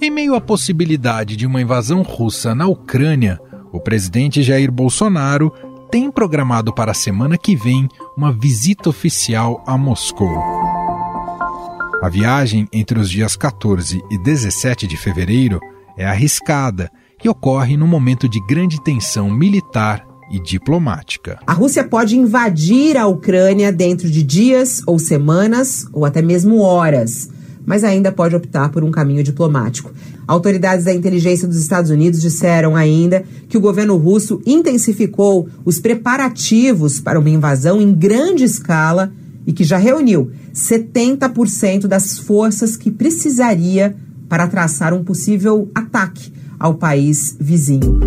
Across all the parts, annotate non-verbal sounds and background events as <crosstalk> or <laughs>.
Em meio à possibilidade de uma invasão russa na Ucrânia, o presidente Jair Bolsonaro tem programado para a semana que vem uma visita oficial a Moscou. A viagem entre os dias 14 e 17 de fevereiro é arriscada e ocorre num momento de grande tensão militar e diplomática. A Rússia pode invadir a Ucrânia dentro de dias ou semanas ou até mesmo horas, mas ainda pode optar por um caminho diplomático. Autoridades da inteligência dos Estados Unidos disseram ainda que o governo russo intensificou os preparativos para uma invasão em grande escala e que já reuniu 70% das forças que precisaria para traçar um possível ataque ao país vizinho.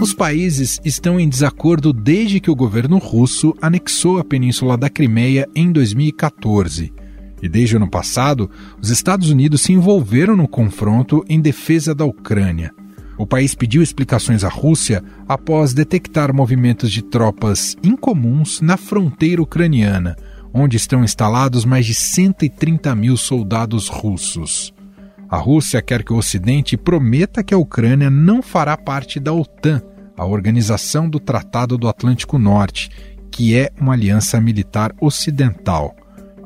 Os países estão em desacordo desde que o governo russo anexou a península da Crimeia em 2014. E desde o ano passado, os Estados Unidos se envolveram no confronto em defesa da Ucrânia. O país pediu explicações à Rússia após detectar movimentos de tropas incomuns na fronteira ucraniana, onde estão instalados mais de 130 mil soldados russos. A Rússia quer que o Ocidente prometa que a Ucrânia não fará parte da OTAN, a Organização do Tratado do Atlântico Norte, que é uma aliança militar ocidental.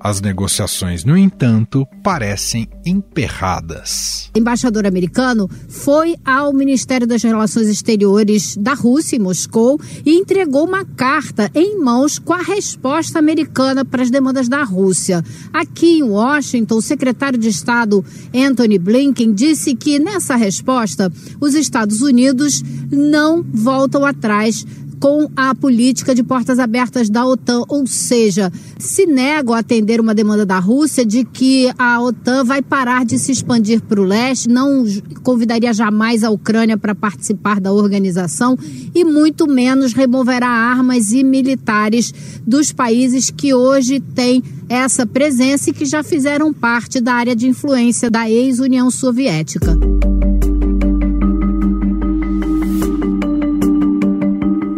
As negociações, no entanto, parecem emperradas. O embaixador americano foi ao Ministério das Relações Exteriores da Rússia, em Moscou, e entregou uma carta em mãos com a resposta americana para as demandas da Rússia. Aqui em Washington, o secretário de Estado Anthony Blinken disse que nessa resposta os Estados Unidos não voltam atrás com a política de portas abertas da OTAN, ou seja, se negam a atender uma demanda da Rússia de que a OTAN vai parar de se expandir para o leste, não convidaria jamais a Ucrânia para participar da organização e muito menos removerá armas e militares dos países que hoje têm essa presença e que já fizeram parte da área de influência da ex-União Soviética.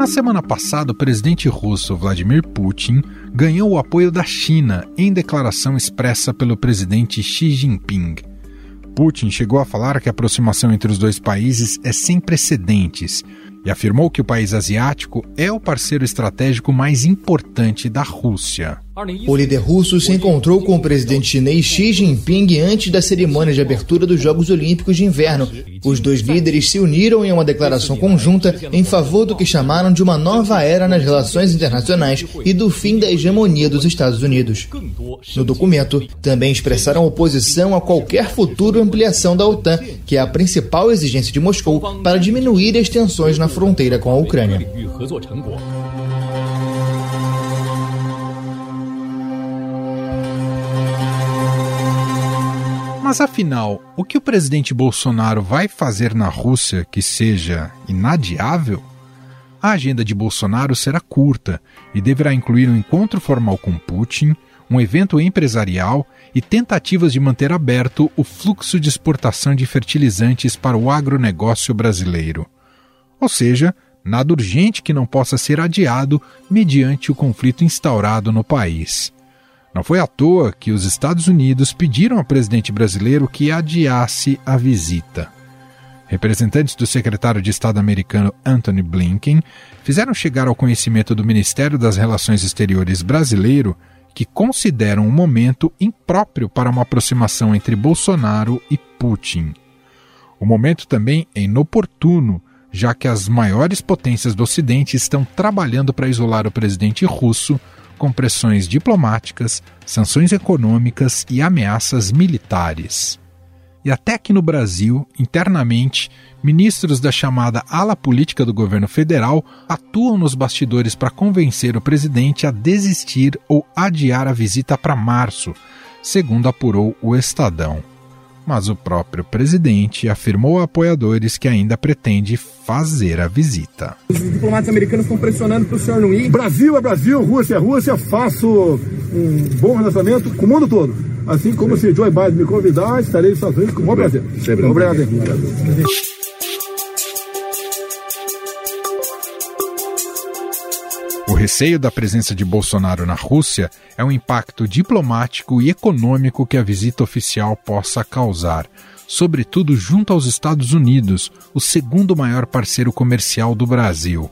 Na semana passada, o presidente russo Vladimir Putin ganhou o apoio da China em declaração expressa pelo presidente Xi Jinping. Putin chegou a falar que a aproximação entre os dois países é sem precedentes e afirmou que o país asiático é o parceiro estratégico mais importante da Rússia. O líder russo se encontrou com o presidente chinês Xi Jinping antes da cerimônia de abertura dos Jogos Olímpicos de Inverno. Os dois líderes se uniram em uma declaração conjunta em favor do que chamaram de uma nova era nas relações internacionais e do fim da hegemonia dos Estados Unidos. No documento, também expressaram oposição a qualquer futura ampliação da OTAN, que é a principal exigência de Moscou para diminuir as tensões na fronteira com a Ucrânia. Mas afinal, o que o presidente Bolsonaro vai fazer na Rússia que seja inadiável? A agenda de Bolsonaro será curta e deverá incluir um encontro formal com Putin, um evento empresarial e tentativas de manter aberto o fluxo de exportação de fertilizantes para o agronegócio brasileiro. Ou seja, nada urgente que não possa ser adiado mediante o conflito instaurado no país. Não foi à toa que os Estados Unidos pediram ao presidente brasileiro que adiasse a visita. Representantes do secretário de Estado americano Anthony Blinken fizeram chegar ao conhecimento do Ministério das Relações Exteriores brasileiro que consideram um momento impróprio para uma aproximação entre Bolsonaro e Putin. O momento também é inoportuno, já que as maiores potências do Ocidente estão trabalhando para isolar o presidente russo com pressões diplomáticas, sanções econômicas e ameaças militares. E até que no Brasil, internamente, ministros da chamada ala política do governo federal atuam nos bastidores para convencer o presidente a desistir ou adiar a visita para março, segundo apurou o Estadão mas o próprio presidente afirmou a apoiadores que ainda pretende fazer a visita. Os diplomatas americanos estão pressionando para o senhor não ir. Brasil é Brasil, Rússia é Rússia, faço um bom relacionamento com o mundo todo. Assim como se Joe Biden me convidar, estarei nos Estados Unidos com o maior prazer. Sempre. Obrigado. Obrigado. receio da presença de Bolsonaro na Rússia é o impacto diplomático e econômico que a visita oficial possa causar, sobretudo junto aos Estados Unidos, o segundo maior parceiro comercial do Brasil.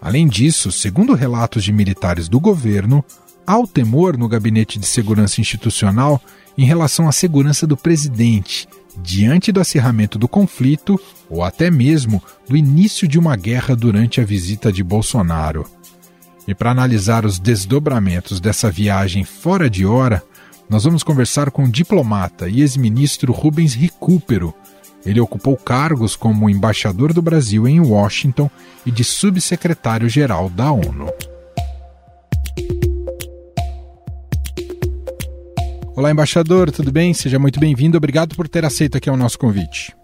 Além disso, segundo relatos de militares do governo, há o temor no Gabinete de Segurança Institucional em relação à segurança do presidente, diante do acirramento do conflito ou até mesmo do início de uma guerra durante a visita de Bolsonaro. E para analisar os desdobramentos dessa viagem fora de hora, nós vamos conversar com o diplomata e ex-ministro Rubens Recupero. Ele ocupou cargos como embaixador do Brasil em Washington e de subsecretário-geral da ONU. Olá, embaixador, tudo bem? Seja muito bem-vindo. Obrigado por ter aceito aqui o nosso convite.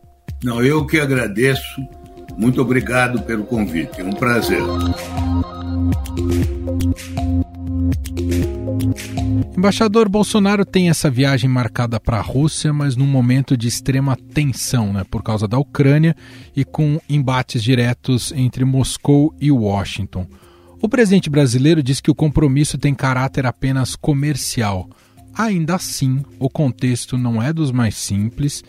Não, eu que agradeço. Muito obrigado pelo convite. É um prazer. Embaixador Bolsonaro tem essa viagem marcada para a Rússia, mas num momento de extrema tensão, né, por causa da Ucrânia e com embates diretos entre Moscou e Washington. O presidente brasileiro diz que o compromisso tem caráter apenas comercial. Ainda assim, o contexto não é dos mais simples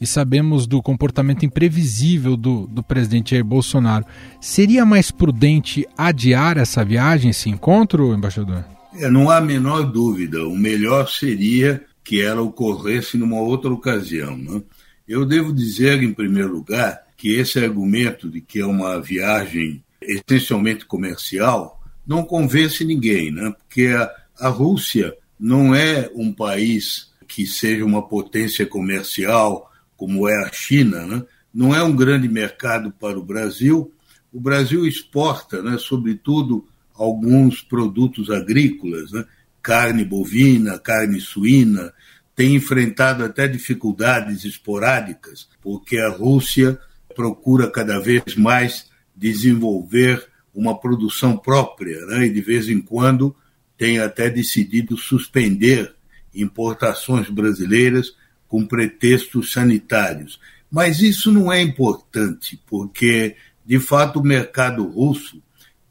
e sabemos do comportamento imprevisível do, do presidente Jair Bolsonaro. Seria mais prudente adiar essa viagem, esse encontro, embaixador? É, não há a menor dúvida. O melhor seria que ela ocorresse numa outra ocasião. Né? Eu devo dizer, em primeiro lugar, que esse argumento de que é uma viagem essencialmente comercial não convence ninguém, né? porque a, a Rússia não é um país que seja uma potência comercial como é a China, né? não é um grande mercado para o Brasil. O Brasil exporta, né, sobretudo, alguns produtos agrícolas, né? carne bovina, carne suína, tem enfrentado até dificuldades esporádicas, porque a Rússia procura cada vez mais desenvolver uma produção própria, né? e de vez em quando tem até decidido suspender importações brasileiras com pretextos sanitários. Mas isso não é importante, porque, de fato, o mercado russo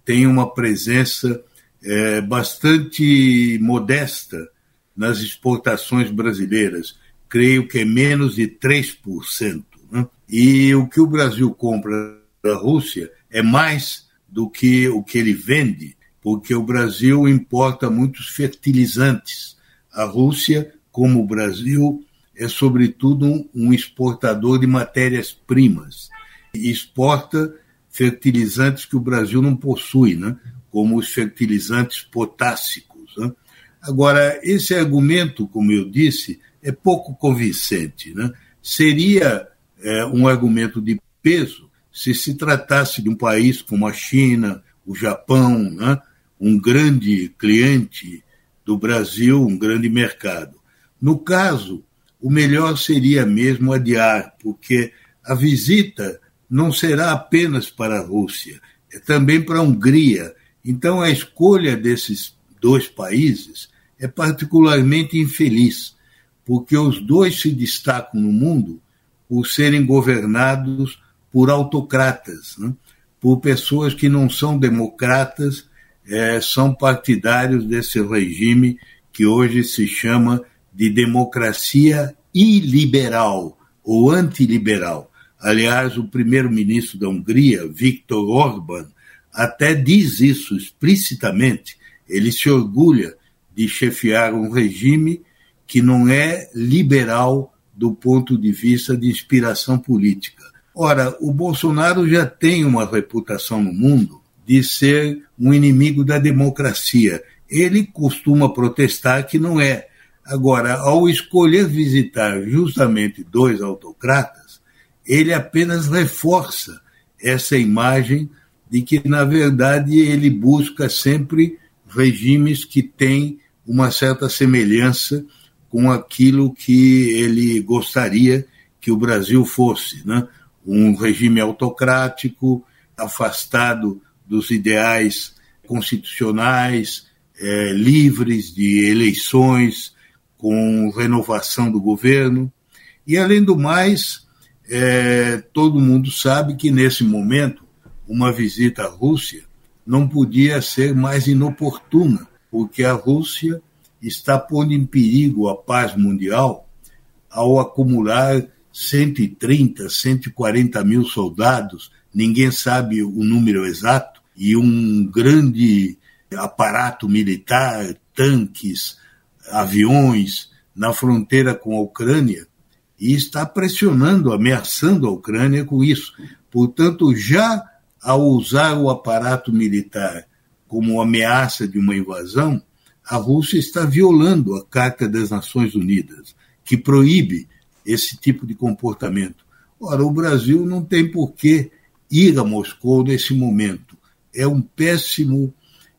tem uma presença é, bastante modesta nas exportações brasileiras. Creio que é menos de 3%. Né? E o que o Brasil compra da Rússia é mais do que o que ele vende porque o Brasil importa muitos fertilizantes. A Rússia, como o Brasil, é sobretudo um exportador de matérias-primas exporta fertilizantes que o Brasil não possui, né? como os fertilizantes potássicos. Né? Agora, esse argumento, como eu disse, é pouco convincente. Né? Seria é, um argumento de peso se se tratasse de um país como a China, o Japão, né? um grande cliente do Brasil, um grande mercado. No caso, o melhor seria mesmo adiar, porque a visita não será apenas para a Rússia, é também para a Hungria. Então, a escolha desses dois países é particularmente infeliz, porque os dois se destacam no mundo por serem governados por autocratas, né? por pessoas que não são democratas é, são partidários desse regime que hoje se chama de democracia iliberal ou antiliberal. Aliás, o primeiro-ministro da Hungria, Viktor Orban, até diz isso explicitamente. Ele se orgulha de chefiar um regime que não é liberal do ponto de vista de inspiração política. Ora, o Bolsonaro já tem uma reputação no mundo de ser um inimigo da democracia. Ele costuma protestar que não é. Agora, ao escolher visitar justamente dois autocratas, ele apenas reforça essa imagem de que, na verdade, ele busca sempre regimes que têm uma certa semelhança com aquilo que ele gostaria que o Brasil fosse, né? um regime autocrático, afastado dos ideais constitucionais, é, livres de eleições, com renovação do governo. E, além do mais, é, todo mundo sabe que, nesse momento, uma visita à Rússia não podia ser mais inoportuna, porque a Rússia está pondo em perigo a paz mundial ao acumular 130, 140 mil soldados, ninguém sabe o número exato, e um grande aparato militar, tanques, aviões na fronteira com a Ucrânia, e está pressionando, ameaçando a Ucrânia com isso. Portanto, já ao usar o aparato militar como ameaça de uma invasão, a Rússia está violando a Carta das Nações Unidas, que proíbe esse tipo de comportamento. Ora, o Brasil não tem por que ir a Moscou nesse momento. É um péssimo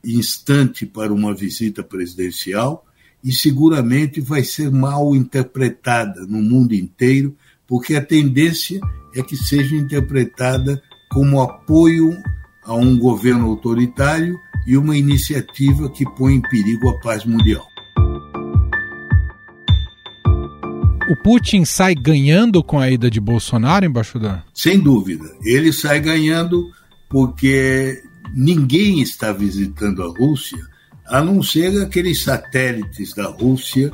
instante para uma visita presidencial e seguramente vai ser mal interpretada no mundo inteiro, porque a tendência é que seja interpretada como apoio a um governo autoritário e uma iniciativa que põe em perigo a paz mundial. O Putin sai ganhando com a ida de Bolsonaro, embaixador? Sem dúvida. Ele sai ganhando porque ninguém está visitando a Rússia, a não ser aqueles satélites da Rússia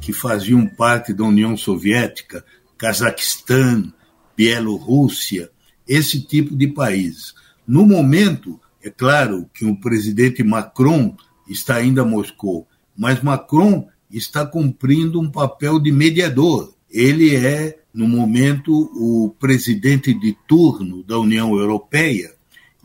que faziam parte da União Soviética, Cazaquistão, Bielorrússia, esse tipo de países. No momento, é claro que o presidente Macron está ainda a Moscou, mas Macron está cumprindo um papel de mediador. Ele é, no momento, o presidente de turno da União Europeia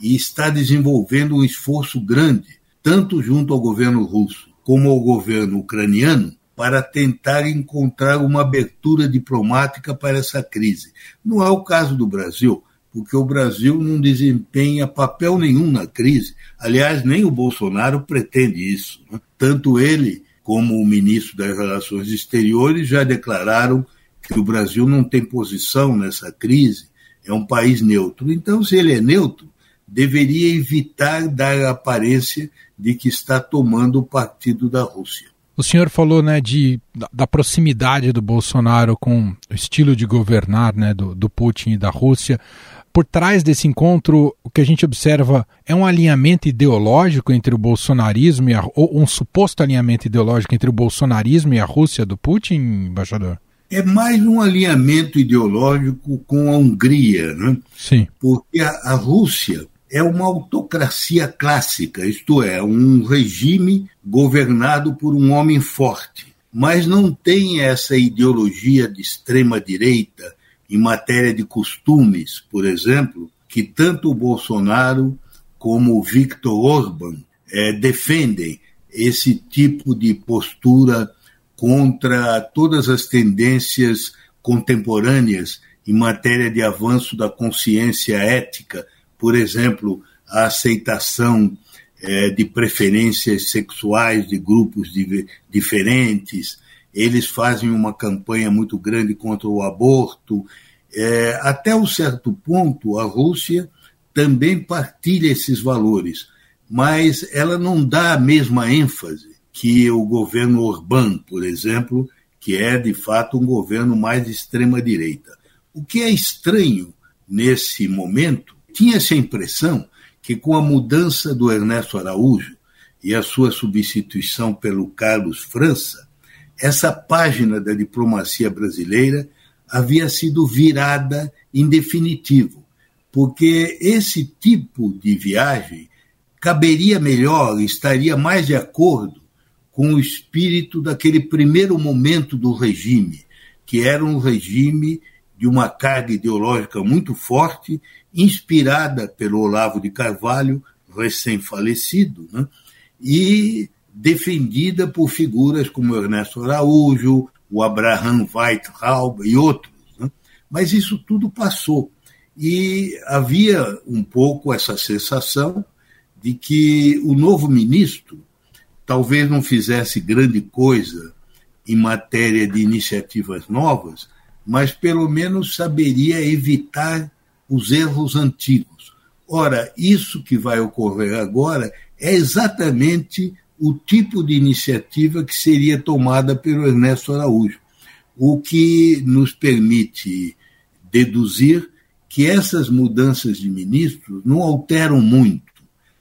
e está desenvolvendo um esforço grande, tanto junto ao governo russo como ao governo ucraniano, para tentar encontrar uma abertura diplomática para essa crise. Não é o caso do Brasil porque o Brasil não desempenha papel nenhum na crise. Aliás, nem o Bolsonaro pretende isso. Né? Tanto ele como o ministro das Relações Exteriores já declararam que o Brasil não tem posição nessa crise, é um país neutro. Então, se ele é neutro, deveria evitar dar a aparência de que está tomando o partido da Rússia. O senhor falou né, de, da, proximidade do Bolsonaro com o estilo de governar né, do, do Putin e da Rússia por trás desse encontro, o que a gente observa é um alinhamento ideológico entre o bolsonarismo e a, ou um suposto alinhamento ideológico entre o bolsonarismo e a Rússia do Putin, embaixador? É mais um alinhamento ideológico com a Hungria, né? Sim. Porque a, a Rússia é uma autocracia clássica, isto é, um regime governado por um homem forte, mas não tem essa ideologia de extrema direita em matéria de costumes, por exemplo, que tanto o Bolsonaro como o Viktor Orban é, defendem esse tipo de postura contra todas as tendências contemporâneas em matéria de avanço da consciência ética, por exemplo, a aceitação é, de preferências sexuais de grupos diferentes, eles fazem uma campanha muito grande contra o aborto. É, até um certo ponto, a Rússia também partilha esses valores, mas ela não dá a mesma ênfase que o governo Orbán, por exemplo, que é de fato um governo mais de extrema-direita. O que é estranho nesse momento, tinha-se a impressão que com a mudança do Ernesto Araújo e a sua substituição pelo Carlos França, essa página da diplomacia brasileira havia sido virada em definitivo, porque esse tipo de viagem caberia melhor, estaria mais de acordo com o espírito daquele primeiro momento do regime, que era um regime de uma carga ideológica muito forte, inspirada pelo Olavo de Carvalho, recém-falecido, né? e defendida por figuras como Ernesto Araújo, o Abraham Weithaupt e outros. Né? Mas isso tudo passou. E havia um pouco essa sensação de que o novo ministro talvez não fizesse grande coisa em matéria de iniciativas novas, mas pelo menos saberia evitar os erros antigos. Ora, isso que vai ocorrer agora é exatamente o tipo de iniciativa que seria tomada pelo Ernesto Araújo, o que nos permite deduzir que essas mudanças de ministros não alteram muito.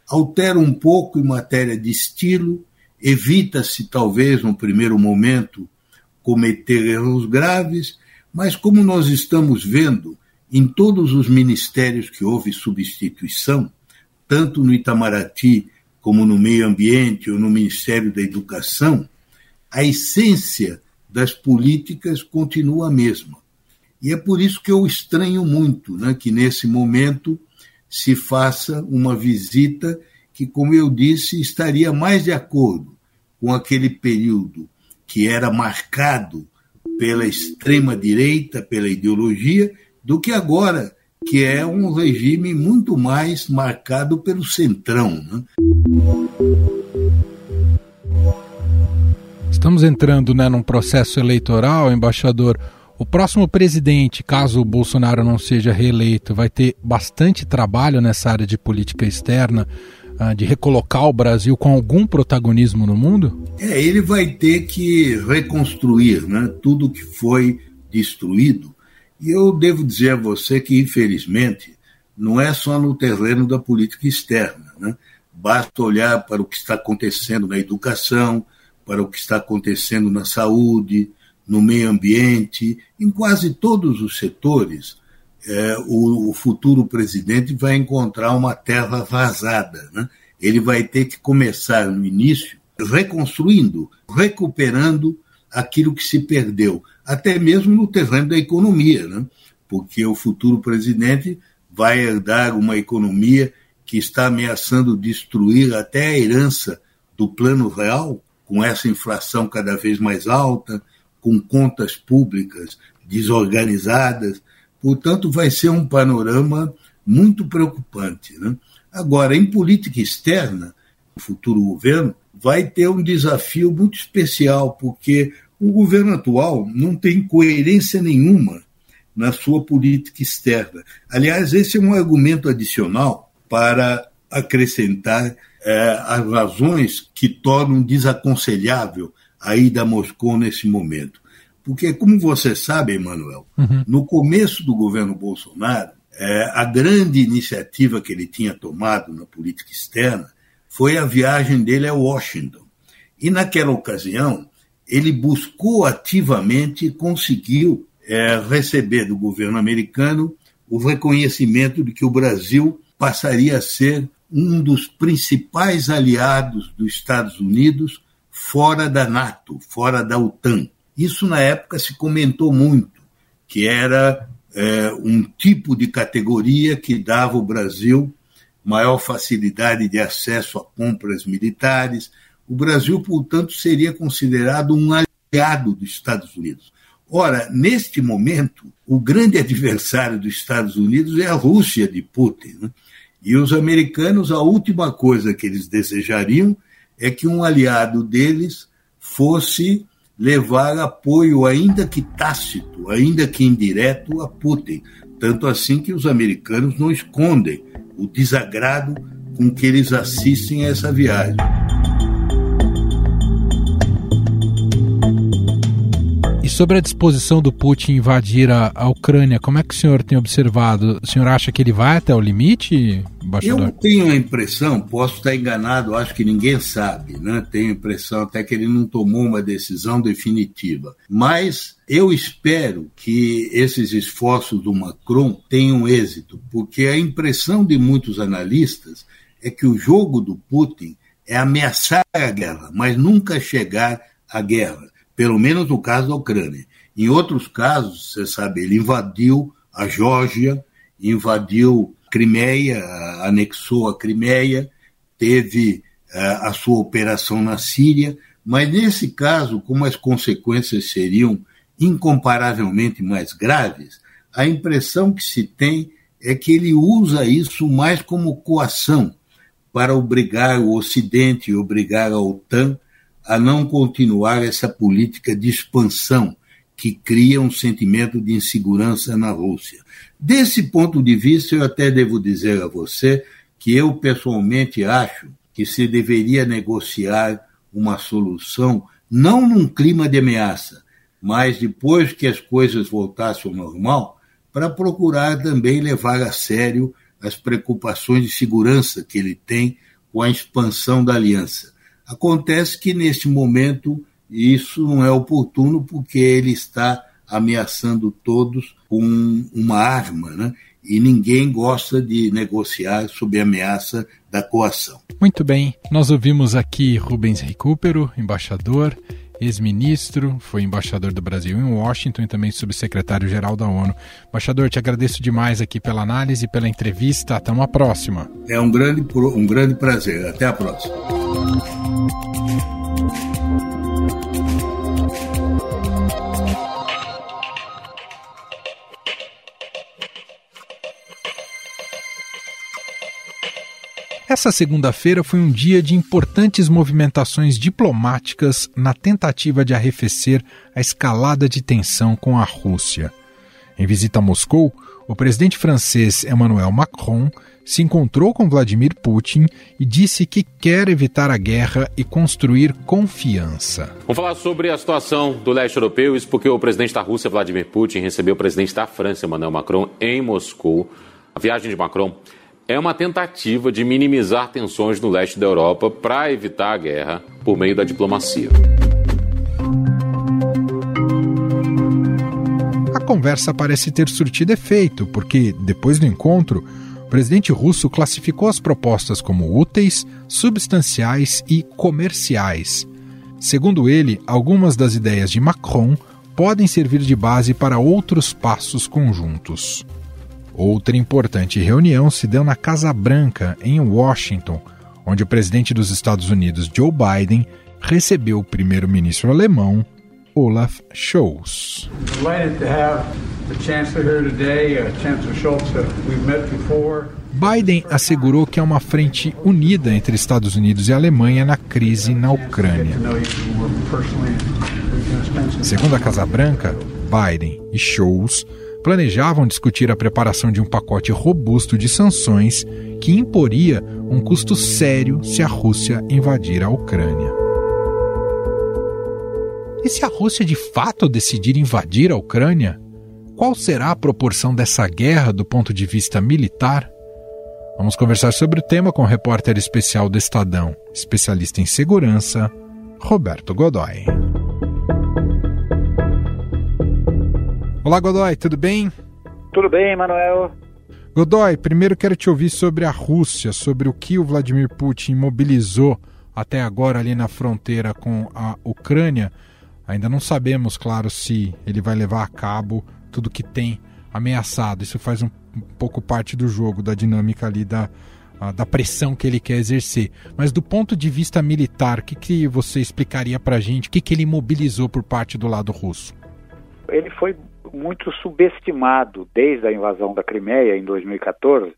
altera um pouco em matéria de estilo, evita-se talvez no primeiro momento cometer erros graves, mas como nós estamos vendo em todos os ministérios que houve substituição, tanto no Itamaraty como no meio ambiente ou no Ministério da Educação, a essência das políticas continua a mesma. E é por isso que eu estranho muito né, que nesse momento se faça uma visita que, como eu disse, estaria mais de acordo com aquele período que era marcado pela extrema-direita, pela ideologia, do que agora, que é um regime muito mais marcado pelo centrão. Né? Estamos entrando né, num processo eleitoral, embaixador. O próximo presidente, caso o Bolsonaro não seja reeleito, vai ter bastante trabalho nessa área de política externa, uh, de recolocar o Brasil com algum protagonismo no mundo? É, ele vai ter que reconstruir né, tudo que foi destruído. E eu devo dizer a você que, infelizmente, não é só no terreno da política externa. Né? Basta olhar para o que está acontecendo na educação, para o que está acontecendo na saúde, no meio ambiente, em quase todos os setores, é, o, o, futuro presidente vai encontrar uma terra vazada. Né? Ele vai ter que começar no início reconstruindo, recuperando aquilo que se perdeu, até mesmo no terreno da economia, né? porque o futuro presidente vai herdar uma economia que está ameaçando destruir até a herança do plano real, com essa inflação cada vez mais alta, com contas públicas desorganizadas. Portanto, vai ser um panorama muito preocupante. Né? Agora, em política externa, o futuro governo vai ter um desafio muito especial, porque o governo atual não tem coerência nenhuma na sua política externa. Aliás, esse é um argumento adicional para acrescentar é, as razões que tornam desaconselhável a ida a Moscou nesse momento. Porque, como você sabe, Emanuel, uhum. no começo do governo Bolsonaro, é, a grande iniciativa que ele tinha tomado na política externa foi a viagem dele a Washington. E naquela ocasião, ele buscou ativamente e conseguiu é, receber do governo americano o reconhecimento de que o Brasil passaria a ser um dos principais aliados dos Estados Unidos fora da NATO, fora da OTAN. Isso na época se comentou muito, que era é, um tipo de categoria que dava ao Brasil maior facilidade de acesso a compras militares. O Brasil, portanto, seria considerado um aliado dos Estados Unidos. Ora, neste momento, o grande adversário dos Estados Unidos é a Rússia de Putin. Né? E os americanos, a última coisa que eles desejariam é que um aliado deles fosse levar apoio, ainda que tácito, ainda que indireto, a Putin. Tanto assim que os americanos não escondem o desagrado com que eles assistem a essa viagem. Sobre a disposição do Putin invadir a, a, Ucrânia, como é que o senhor tem observado? O senhor acha que ele vai até o limite, embaixador? Eu tenho a impressão, posso estar enganado, acho que ninguém sabe, né? Tenho a impressão até que ele não tomou uma decisão definitiva. Mas eu espero que esses esforços do Macron tenham êxito, porque a impressão de muitos analistas é que o jogo do Putin é ameaçar a guerra, mas nunca chegar à guerra pelo menos no caso da Ucrânia. Em outros casos, você sabe, ele invadiu a Geórgia, invadiu Crimeia, anexou a Crimeia, teve uh, a sua operação na Síria, mas nesse caso, como as consequências seriam incomparavelmente mais graves, a impressão que se tem é que ele usa isso mais como coação para obrigar o Ocidente obrigar a OTAN a não continuar essa política de expansão que cria um sentimento de insegurança na Rússia. Desse ponto de vista, eu até devo dizer a você que eu pessoalmente acho que se deveria negociar uma solução não num clima de ameaça, mas depois que as coisas voltassem ao normal, para procurar também levar a sério as preocupações de segurança que ele tem com a expansão da aliança. Acontece que neste momento isso não é oportuno porque ele está ameaçando todos com uma arma, né? E ninguém gosta de negociar sob ameaça da coação. Muito bem, nós ouvimos aqui Rubens Recupero, embaixador, ex-ministro, foi embaixador do Brasil em Washington e também subsecretário-geral da ONU. Embaixador, te agradeço demais aqui pela análise, pela entrevista. Até uma próxima. É um grande, um grande prazer. Até a próxima. Essa segunda-feira foi um dia de importantes movimentações diplomáticas na tentativa de arrefecer a escalada de tensão com a Rússia. Em visita a Moscou, o presidente francês Emmanuel Macron se encontrou com Vladimir Putin e disse que quer evitar a guerra e construir confiança. Vamos falar sobre a situação do leste europeu, isso porque o presidente da Rússia, Vladimir Putin, recebeu o presidente da França, Emmanuel Macron, em Moscou. A viagem de Macron é uma tentativa de minimizar tensões no leste da Europa para evitar a guerra por meio da diplomacia. A conversa parece ter surtido efeito, porque, depois do encontro, o presidente russo classificou as propostas como úteis, substanciais e comerciais. Segundo ele, algumas das ideias de Macron podem servir de base para outros passos conjuntos. Outra importante reunião se deu na Casa Branca, em Washington, onde o presidente dos Estados Unidos, Joe Biden, recebeu o primeiro-ministro alemão, Olaf Scholz. Biden assegurou que há uma frente unida entre Estados Unidos e Alemanha na crise na Ucrânia. Segundo a Casa Branca, Biden e Scholz planejavam discutir a preparação de um pacote robusto de sanções que imporia um custo sério se a Rússia invadir a Ucrânia. E se a Rússia de fato decidir invadir a Ucrânia, qual será a proporção dessa guerra do ponto de vista militar? Vamos conversar sobre o tema com o repórter especial do Estadão, especialista em segurança, Roberto Godoy. Olá, Godoy, tudo bem? Tudo bem, Manuel. Godoy, primeiro quero te ouvir sobre a Rússia, sobre o que o Vladimir Putin mobilizou até agora ali na fronteira com a Ucrânia. Ainda não sabemos, claro, se ele vai levar a cabo tudo que tem ameaçado. Isso faz um, pouco parte do jogo, da dinâmica ali da, da pressão que ele quer exercer. Mas do ponto de vista militar, o que, que você explicaria para a gente? O que, que ele mobilizou por parte do lado russo? Ele foi muito subestimado desde a invasão da Crimeia em 2014.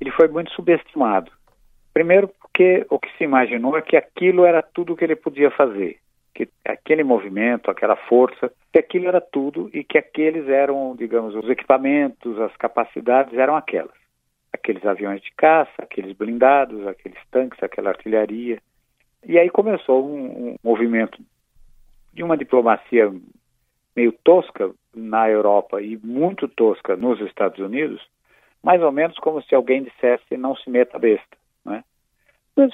Ele foi muito subestimado. Primeiro, porque o que se imaginou é que aquilo era tudo que ele podia fazer, que aquele movimento, aquela força, que aquilo era tudo e que aqueles eram, digamos, os equipamentos, as capacidades eram aquelas. Aqueles aviões de caça, aqueles blindados, aqueles tanques, aquela artilharia. E aí começou um, um movimento de uma diplomacia meio tosca na Europa e muito tosca nos Estados Unidos, mais ou menos como se alguém dissesse não se meta besta, né?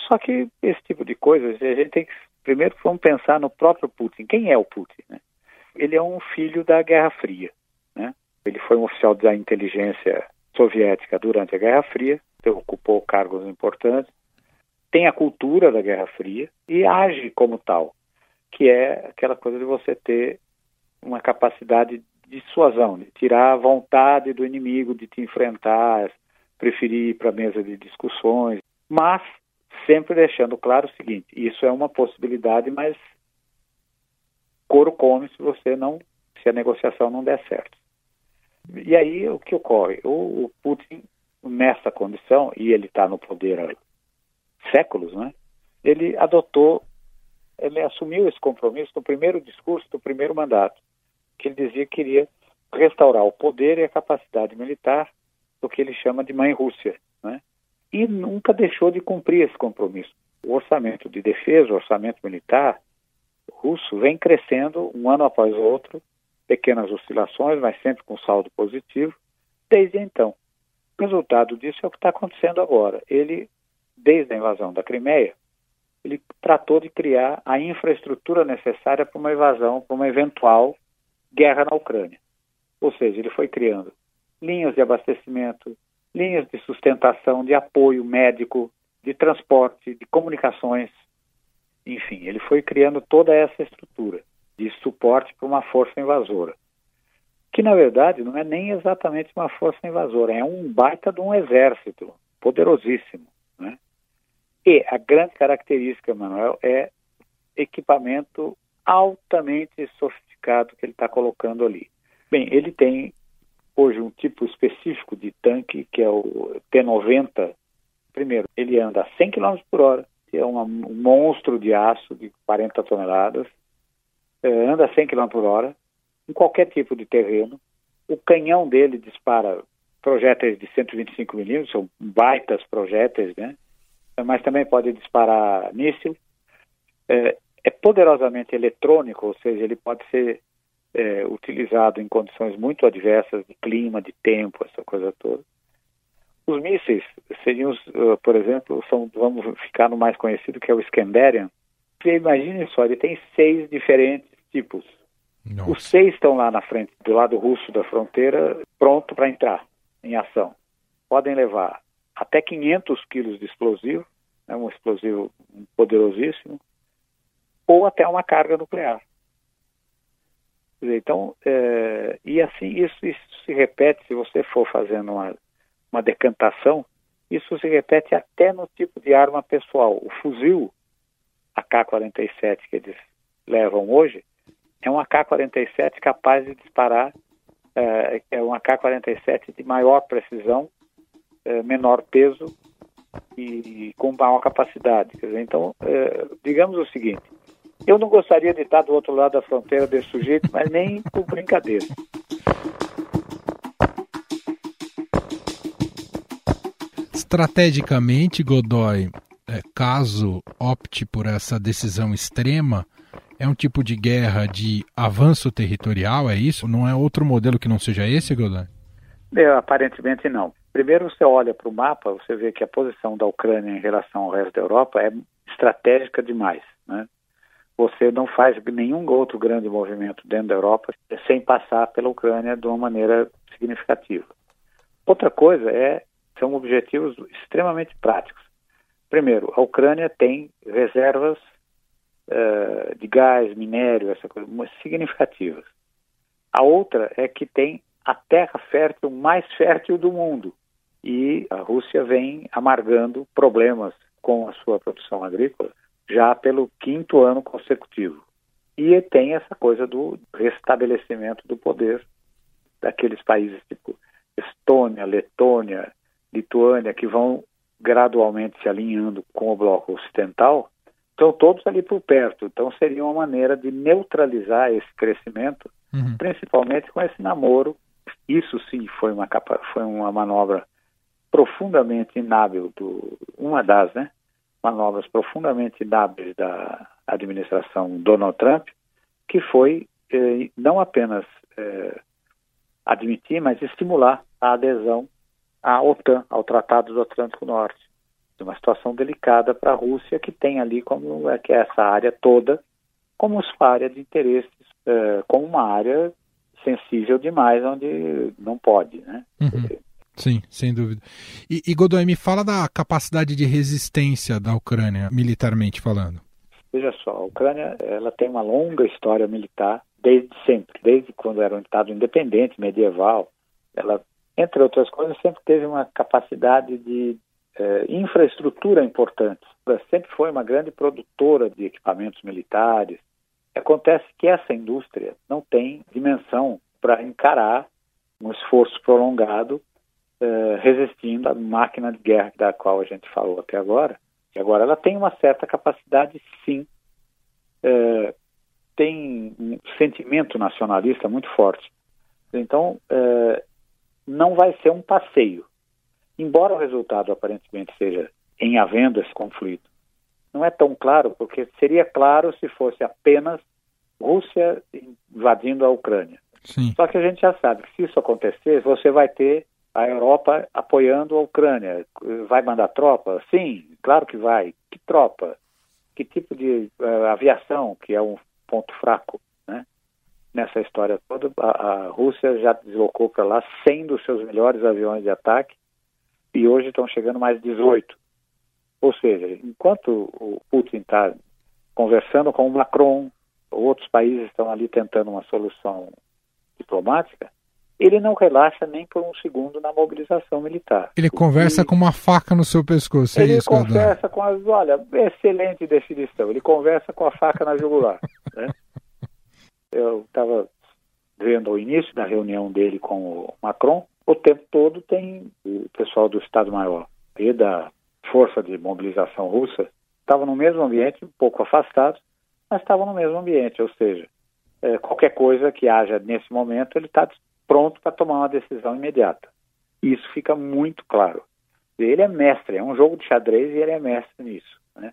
Só que esse tipo de coisa, a gente tem que primeiro vamos pensar no próprio Putin. Quem é o Putin? Né? Ele é um filho da Guerra Fria, né? Ele foi um oficial da inteligência soviética durante a Guerra Fria, ocupou cargos importantes, tem a cultura da Guerra Fria e age como tal, que é aquela coisa de você ter uma capacidade de dissuasão, de tirar a vontade do inimigo de te enfrentar, preferir ir para a mesa de discussões, mas sempre deixando claro o seguinte: isso é uma possibilidade, mas couro come se você não, se a negociação não der certo. E aí o que ocorre? O, o Putin, nessa condição, e ele está no poder há séculos, né? Ele adotou, ele assumiu esse compromisso no primeiro discurso do primeiro mandato que ele dizia que queria restaurar o poder e a capacidade militar do que ele chama de mãe Rússia, né? E nunca deixou de cumprir esse compromisso. O orçamento de defesa, o orçamento militar russo vem crescendo um ano após o outro, pequenas oscilações, mas sempre com saldo positivo, desde então. O resultado disso é o que está acontecendo agora. Ele desde a invasão da Crimeia, ele tratou de criar a infraestrutura necessária para uma invasão, para uma eventual guerra na Ucrânia. Ou seja, ele foi criando linhas de abastecimento, linhas de sustentação, de apoio médico, de transporte, de comunicações, enfim, ele foi criando toda essa estrutura de suporte para uma força invasora, que na verdade não é nem exatamente uma força invasora, é um baita de um exército poderosíssimo, né? E a grande característica, Manuel, é equipamento altamente sofisticado que ele está colocando ali. Bem, ele tem hoje um tipo específico de tanque, que é o T90. Primeiro, ele anda a 100 km por hora, é uma, um monstro de aço de 40 toneladas, é, anda a 100 km por hora, em qualquer tipo de terreno. O canhão dele dispara projéteis de 125 milímetros, são baitas projéteis, né? Mas também pode disparar míssil. É, é poderosamente eletrônico, ou seja, ele pode ser é, utilizado em condições muito adversas de clima, de tempo, essa coisa toda. Os mísseis seriam, uh, por exemplo, são, vamos ficar no mais conhecido, que é o Skandarian. Você imagine só, ele tem seis diferentes tipos. Nossa. Os seis estão lá na frente, do lado russo da fronteira, pronto para entrar em ação. Podem levar até 500 quilos de explosivo, é um explosivo poderosíssimo, ou até uma carga nuclear. Então, é, e assim, isso, isso se repete se você for fazendo uma, uma decantação, isso se repete até no tipo de arma pessoal. O fuzil AK-47 que eles levam hoje é um AK-47 capaz de disparar, é, é um AK-47 de maior precisão, é, menor peso e com maior capacidade. Dizer, então, é, digamos o seguinte, eu não gostaria de estar do outro lado da fronteira desse sujeito, mas nem por brincadeira. Estrategicamente, Godoy, é, caso opte por essa decisão extrema, é um tipo de guerra de avanço territorial, é isso? Não é outro modelo que não seja esse, Godoy? É, aparentemente não. Primeiro você olha para o mapa, você vê que a posição da Ucrânia em relação ao resto da Europa é estratégica demais. Né? Você não faz nenhum outro grande movimento dentro da Europa sem passar pela Ucrânia de uma maneira significativa. Outra coisa é são objetivos extremamente práticos. Primeiro, a Ucrânia tem reservas uh, de gás, minério, essa coisa, significativas. A outra é que tem a terra fértil mais fértil do mundo. E a Rússia vem amargando problemas com a sua produção agrícola já pelo quinto ano consecutivo. E tem essa coisa do restabelecimento do poder daqueles países tipo Estônia, Letônia, Lituânia, que vão gradualmente se alinhando com o bloco ocidental, estão todos ali por perto. Então seria uma maneira de neutralizar esse crescimento, uhum. principalmente com esse namoro. Isso sim foi uma, capa, foi uma manobra profundamente inábil, do, uma das né, manobras profundamente inábeis da administração Donald Trump, que foi eh, não apenas eh, admitir, mas estimular a adesão à OTAN, ao Tratado do Atlântico Norte. Uma situação delicada para a Rússia, que tem ali como é que é essa área toda como sua área de interesses, é, como uma área sensível demais, onde não pode, né? Uhum. Sim, sem dúvida. E, e Godoy, me fala da capacidade de resistência da Ucrânia, militarmente falando. Veja só, a Ucrânia ela tem uma longa história militar desde sempre, desde quando era um estado independente, medieval. Ela entre outras coisas, sempre teve uma capacidade de eh, infraestrutura importante. Ela sempre foi uma grande produtora de equipamentos militares. Acontece que essa indústria não tem dimensão para encarar um esforço prolongado eh, resistindo à máquina de guerra da qual a gente falou até agora. E agora ela tem uma certa capacidade, sim, eh, tem um sentimento nacionalista muito forte. Então, eh, não vai ser um passeio. Embora o resultado aparentemente seja em havendo esse conflito, não é tão claro, porque seria claro se fosse apenas Rússia invadindo a Ucrânia. Sim. Só que a gente já sabe que se isso acontecer, você vai ter a Europa apoiando a Ucrânia. Vai mandar tropa? Sim, claro que vai. Que tropa? Que tipo de uh, aviação, que é um ponto fraco né? nessa história toda? A, a Rússia já deslocou para lá 100 dos seus melhores aviões de ataque e hoje estão chegando mais 18. Ou seja, enquanto o Putin está conversando com o Macron, outros países estão ali tentando uma solução diplomática, ele não relaxa nem por um segundo na mobilização militar. Ele conversa e, com uma faca no seu pescoço, é ele isso, conversa com as, olha, excelente definição, ele conversa com a faca na jugular. <laughs> né? Eu estava vendo o início da reunião dele com o Macron, o tempo todo tem o pessoal do Estado-Maior e da Força de Mobilização Russa, estava no mesmo ambiente, um pouco afastado, mas estavam no mesmo ambiente, ou seja, é, qualquer coisa que haja nesse momento, ele está pronto para tomar uma decisão imediata. Isso fica muito claro. Ele é mestre, é um jogo de xadrez e ele é mestre nisso. Né?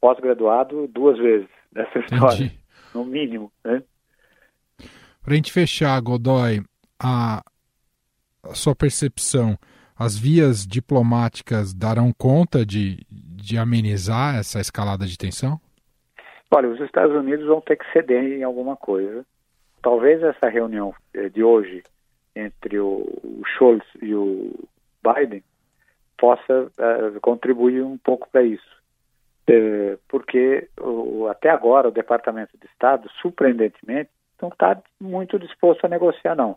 Pós-graduado duas vezes nessa história, Entendi. no mínimo. Né? Para a gente fechar, Godoy, a, a sua percepção, as vias diplomáticas darão conta de, de amenizar essa escalada de tensão? Olha, os Estados Unidos vão ter que ceder em alguma coisa. Talvez essa reunião eh, de hoje entre o Scholz e o Biden possa uh, contribuir um pouco para isso. Uh, porque uh, até agora o Departamento de Estado, surpreendentemente, não está muito disposto a negociar, não.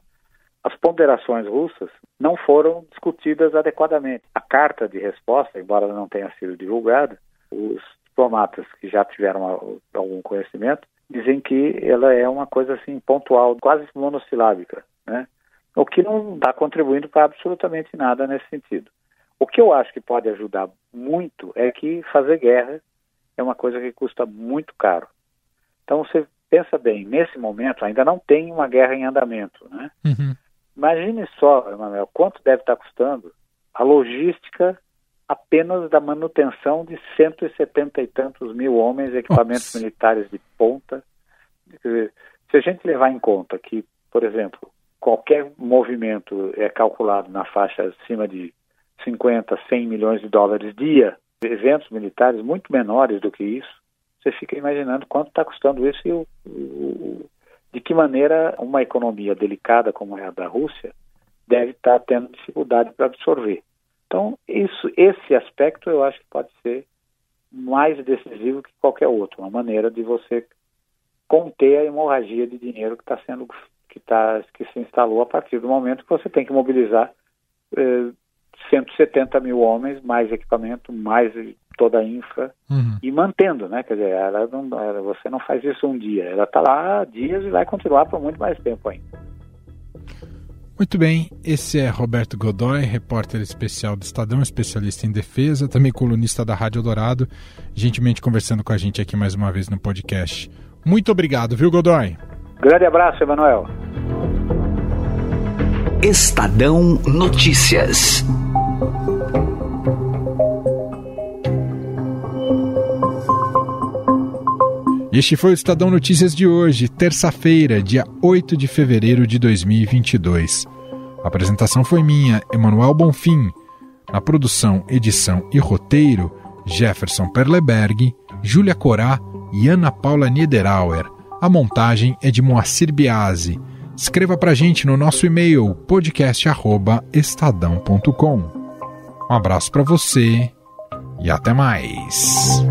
As ponderações russas não foram discutidas adequadamente. A carta de resposta, embora não tenha sido divulgada, os diplomatas que já tiveram algum conhecimento dizem que ela é uma coisa assim pontual, quase monossilábica, né? O que não está contribuindo para absolutamente nada nesse sentido. O que eu acho que pode ajudar muito é que fazer guerra é uma coisa que custa muito caro. Então você pensa bem, nesse momento ainda não tem uma guerra em andamento, né? Uhum. Imagine só, Emanuel, quanto deve estar custando a logística apenas da manutenção de 170 e tantos mil homens, equipamentos Nossa. militares de ponta. Se a gente levar em conta que, por exemplo, qualquer movimento é calculado na faixa acima de 50, 100 milhões de dólares dia, eventos militares muito menores do que isso, você fica imaginando quanto está custando isso e o, o, de que maneira uma economia delicada como é a da Rússia deve estar tá tendo dificuldade para absorver. Então, isso, esse aspecto eu acho que pode ser mais decisivo que qualquer outro, uma maneira de você conter a hemorragia de dinheiro que está sendo que, tá, que se instalou a partir do momento que você tem que mobilizar eh, 170 mil homens, mais equipamento, mais toda a infra uhum. e mantendo, né? Quer dizer, ela não, ela, você não faz isso um dia, ela está lá dias e vai continuar por muito mais tempo ainda. Muito bem, esse é Roberto Godoy, repórter especial do Estadão, especialista em defesa, também colunista da Rádio Dourado, gentilmente conversando com a gente aqui mais uma vez no podcast. Muito obrigado, viu, Godoy? Grande abraço, Emanuel. Estadão Notícias. Este foi o Estadão Notícias de hoje, terça-feira, dia 8 de fevereiro de 2022. A apresentação foi minha, Emanuel Bonfim. Na produção, edição e roteiro, Jefferson Perleberg, Júlia Corá e Ana Paula Niederauer. A montagem é de Moacir Biasi. Escreva pra gente no nosso e-mail podcast@estadão.com. Um abraço para você e até mais.